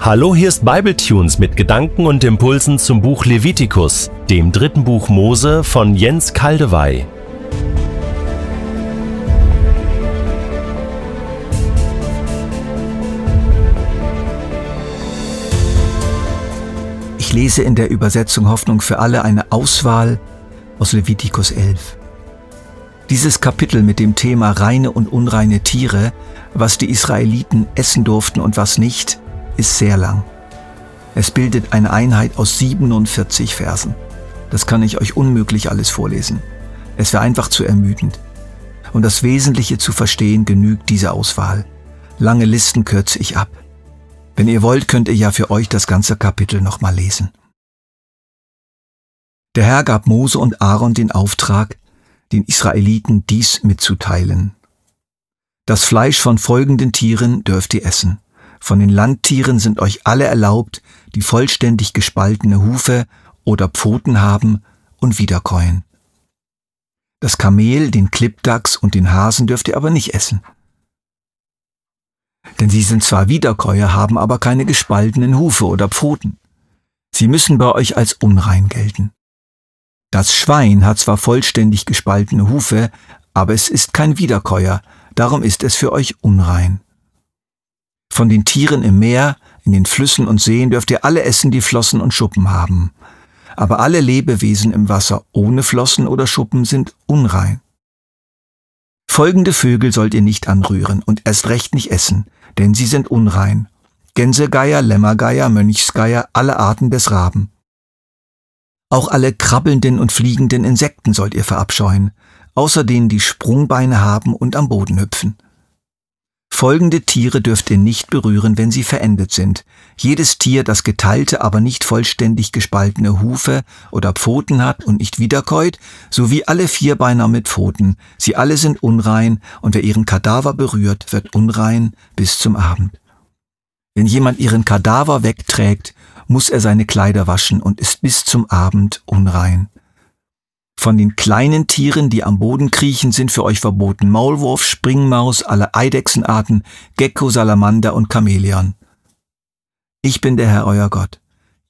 Hallo, hier ist Bibletunes mit Gedanken und Impulsen zum Buch Levitikus, dem dritten Buch Mose von Jens Kaldewey. Ich lese in der Übersetzung Hoffnung für alle eine Auswahl aus Levitikus 11. Dieses Kapitel mit dem Thema reine und unreine Tiere, was die Israeliten essen durften und was nicht, ist sehr lang. Es bildet eine Einheit aus 47 Versen. Das kann ich euch unmöglich alles vorlesen. Es wäre einfach zu ermüdend. Um das Wesentliche zu verstehen, genügt diese Auswahl. Lange Listen kürze ich ab. Wenn ihr wollt, könnt ihr ja für euch das ganze Kapitel nochmal lesen. Der Herr gab Mose und Aaron den Auftrag, den Israeliten dies mitzuteilen. Das Fleisch von folgenden Tieren dürft ihr essen. Von den Landtieren sind euch alle erlaubt, die vollständig gespaltene Hufe oder Pfoten haben und wiederkäuen. Das Kamel, den Klippdachs und den Hasen dürft ihr aber nicht essen. Denn sie sind zwar Wiederkäuer, haben aber keine gespaltenen Hufe oder Pfoten. Sie müssen bei euch als unrein gelten. Das Schwein hat zwar vollständig gespaltene Hufe, aber es ist kein Wiederkäuer, darum ist es für euch unrein. Von den Tieren im Meer, in den Flüssen und Seen dürft ihr alle essen, die Flossen und Schuppen haben. Aber alle Lebewesen im Wasser ohne Flossen oder Schuppen sind unrein. Folgende Vögel sollt ihr nicht anrühren und erst recht nicht essen, denn sie sind unrein. Gänsegeier, Lämmergeier, Mönchsgeier, alle Arten des Raben. Auch alle krabbelnden und fliegenden Insekten sollt ihr verabscheuen, außer denen die Sprungbeine haben und am Boden hüpfen. Folgende Tiere dürft ihr nicht berühren, wenn sie verendet sind. Jedes Tier, das geteilte, aber nicht vollständig gespaltene Hufe oder Pfoten hat und nicht wiederkäut, sowie alle Vierbeiner mit Pfoten. Sie alle sind unrein, und wer ihren Kadaver berührt, wird unrein bis zum Abend. Wenn jemand ihren Kadaver wegträgt, muss er seine Kleider waschen und ist bis zum Abend unrein. Von den kleinen Tieren, die am Boden kriechen, sind für euch verboten Maulwurf, Springmaus, alle Eidechsenarten, Gecko, Salamander und Chamäleon. Ich bin der Herr euer Gott.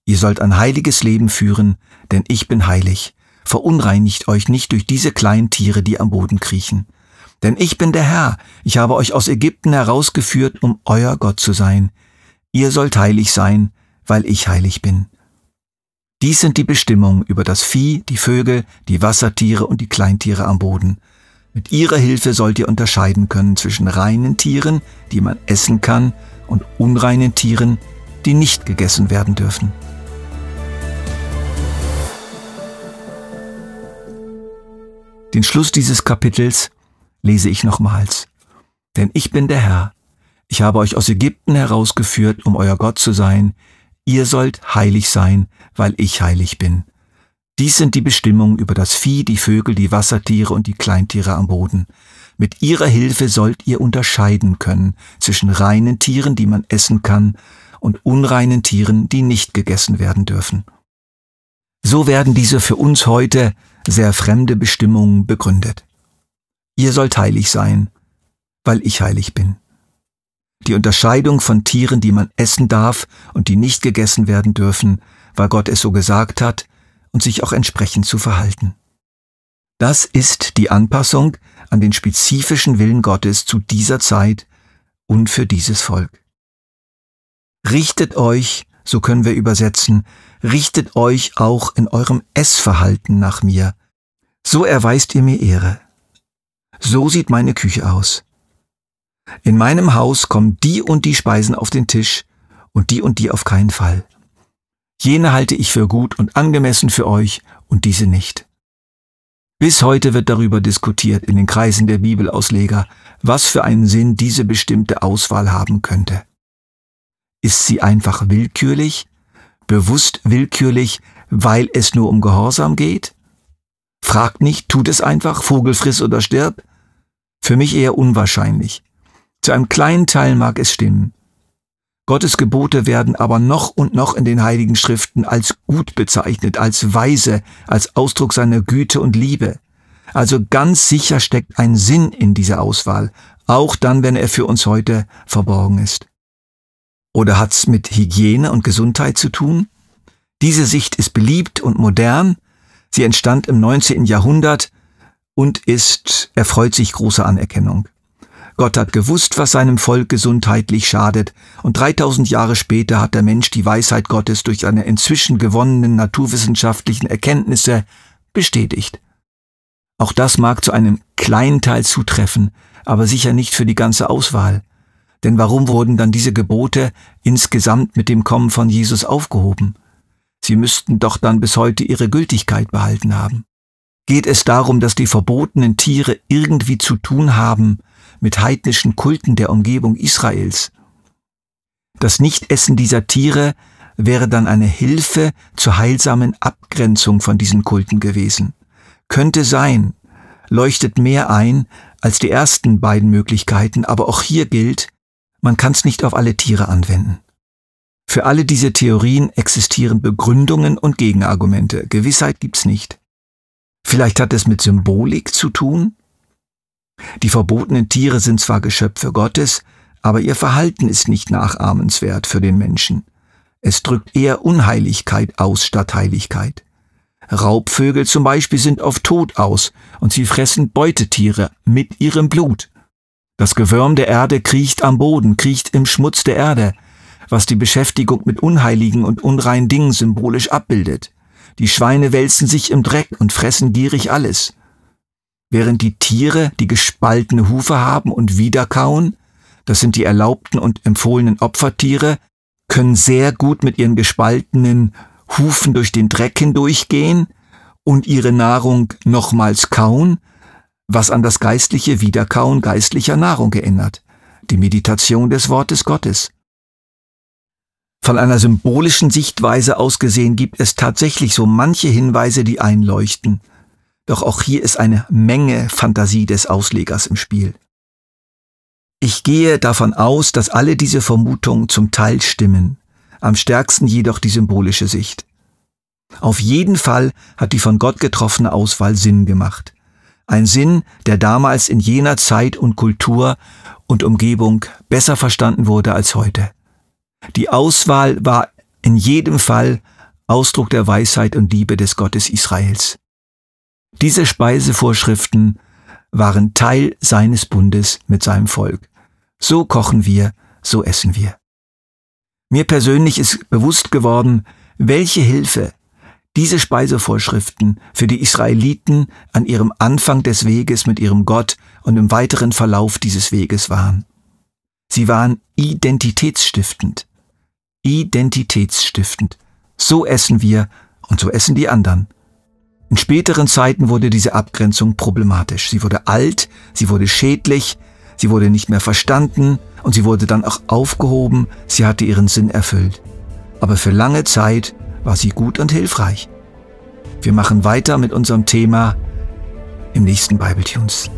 Ihr sollt ein heiliges Leben führen, denn ich bin heilig. Verunreinigt euch nicht durch diese kleinen Tiere, die am Boden kriechen. Denn ich bin der Herr, ich habe euch aus Ägypten herausgeführt, um euer Gott zu sein. Ihr sollt heilig sein, weil ich heilig bin. Dies sind die Bestimmungen über das Vieh, die Vögel, die Wassertiere und die Kleintiere am Boden. Mit ihrer Hilfe sollt ihr unterscheiden können zwischen reinen Tieren, die man essen kann, und unreinen Tieren, die nicht gegessen werden dürfen. Den Schluss dieses Kapitels lese ich nochmals. Denn ich bin der Herr. Ich habe euch aus Ägypten herausgeführt, um euer Gott zu sein. Ihr sollt heilig sein, weil ich heilig bin. Dies sind die Bestimmungen über das Vieh, die Vögel, die Wassertiere und die Kleintiere am Boden. Mit ihrer Hilfe sollt ihr unterscheiden können zwischen reinen Tieren, die man essen kann, und unreinen Tieren, die nicht gegessen werden dürfen. So werden diese für uns heute sehr fremde Bestimmungen begründet. Ihr sollt heilig sein, weil ich heilig bin die Unterscheidung von Tieren, die man essen darf und die nicht gegessen werden dürfen, weil Gott es so gesagt hat, und sich auch entsprechend zu verhalten. Das ist die Anpassung an den spezifischen Willen Gottes zu dieser Zeit und für dieses Volk. Richtet euch, so können wir übersetzen, richtet euch auch in eurem Essverhalten nach mir. So erweist ihr mir Ehre. So sieht meine Küche aus. In meinem Haus kommen die und die Speisen auf den Tisch und die und die auf keinen Fall. Jene halte ich für gut und angemessen für euch und diese nicht. Bis heute wird darüber diskutiert in den Kreisen der Bibelausleger, was für einen Sinn diese bestimmte Auswahl haben könnte. Ist sie einfach willkürlich, bewusst willkürlich, weil es nur um Gehorsam geht? Fragt nicht, tut es einfach, Vogel friss oder stirb? Für mich eher unwahrscheinlich. Zu einem kleinen Teil mag es stimmen. Gottes Gebote werden aber noch und noch in den heiligen Schriften als gut bezeichnet, als weise, als Ausdruck seiner Güte und Liebe. Also ganz sicher steckt ein Sinn in dieser Auswahl, auch dann, wenn er für uns heute verborgen ist. Oder hat's mit Hygiene und Gesundheit zu tun? Diese Sicht ist beliebt und modern. Sie entstand im 19. Jahrhundert und ist, erfreut sich großer Anerkennung. Gott hat gewusst, was seinem Volk gesundheitlich schadet, und 3000 Jahre später hat der Mensch die Weisheit Gottes durch seine inzwischen gewonnenen naturwissenschaftlichen Erkenntnisse bestätigt. Auch das mag zu einem kleinen Teil zutreffen, aber sicher nicht für die ganze Auswahl. Denn warum wurden dann diese Gebote insgesamt mit dem Kommen von Jesus aufgehoben? Sie müssten doch dann bis heute ihre Gültigkeit behalten haben. Geht es darum, dass die verbotenen Tiere irgendwie zu tun haben mit heidnischen Kulten der Umgebung Israels? Das Nichtessen dieser Tiere wäre dann eine Hilfe zur heilsamen Abgrenzung von diesen Kulten gewesen. Könnte sein, leuchtet mehr ein als die ersten beiden Möglichkeiten, aber auch hier gilt, man kann es nicht auf alle Tiere anwenden. Für alle diese Theorien existieren Begründungen und Gegenargumente. Gewissheit gibt's nicht. Vielleicht hat es mit Symbolik zu tun? Die verbotenen Tiere sind zwar Geschöpfe Gottes, aber ihr Verhalten ist nicht nachahmenswert für den Menschen. Es drückt eher Unheiligkeit aus statt Heiligkeit. Raubvögel zum Beispiel sind auf Tod aus und sie fressen Beutetiere mit ihrem Blut. Das Gewürm der Erde kriecht am Boden, kriecht im Schmutz der Erde, was die Beschäftigung mit unheiligen und unreinen Dingen symbolisch abbildet. Die Schweine wälzen sich im Dreck und fressen gierig alles. Während die Tiere, die gespaltene Hufe haben und wiederkauen, das sind die erlaubten und empfohlenen Opfertiere, können sehr gut mit ihren gespaltenen Hufen durch den Dreck hindurchgehen und ihre Nahrung nochmals kauen, was an das geistliche Wiederkauen geistlicher Nahrung erinnert, die Meditation des Wortes Gottes. Von einer symbolischen Sichtweise aus gesehen gibt es tatsächlich so manche Hinweise, die einleuchten. Doch auch hier ist eine Menge Fantasie des Auslegers im Spiel. Ich gehe davon aus, dass alle diese Vermutungen zum Teil stimmen, am stärksten jedoch die symbolische Sicht. Auf jeden Fall hat die von Gott getroffene Auswahl Sinn gemacht. Ein Sinn, der damals in jener Zeit und Kultur und Umgebung besser verstanden wurde als heute. Die Auswahl war in jedem Fall Ausdruck der Weisheit und Liebe des Gottes Israels. Diese Speisevorschriften waren Teil seines Bundes mit seinem Volk. So kochen wir, so essen wir. Mir persönlich ist bewusst geworden, welche Hilfe diese Speisevorschriften für die Israeliten an ihrem Anfang des Weges mit ihrem Gott und im weiteren Verlauf dieses Weges waren. Sie waren identitätsstiftend. Identitätsstiftend. So essen wir und so essen die anderen. In späteren Zeiten wurde diese Abgrenzung problematisch. Sie wurde alt, sie wurde schädlich, sie wurde nicht mehr verstanden und sie wurde dann auch aufgehoben, sie hatte ihren Sinn erfüllt. Aber für lange Zeit war sie gut und hilfreich. Wir machen weiter mit unserem Thema im nächsten Bible Tunes.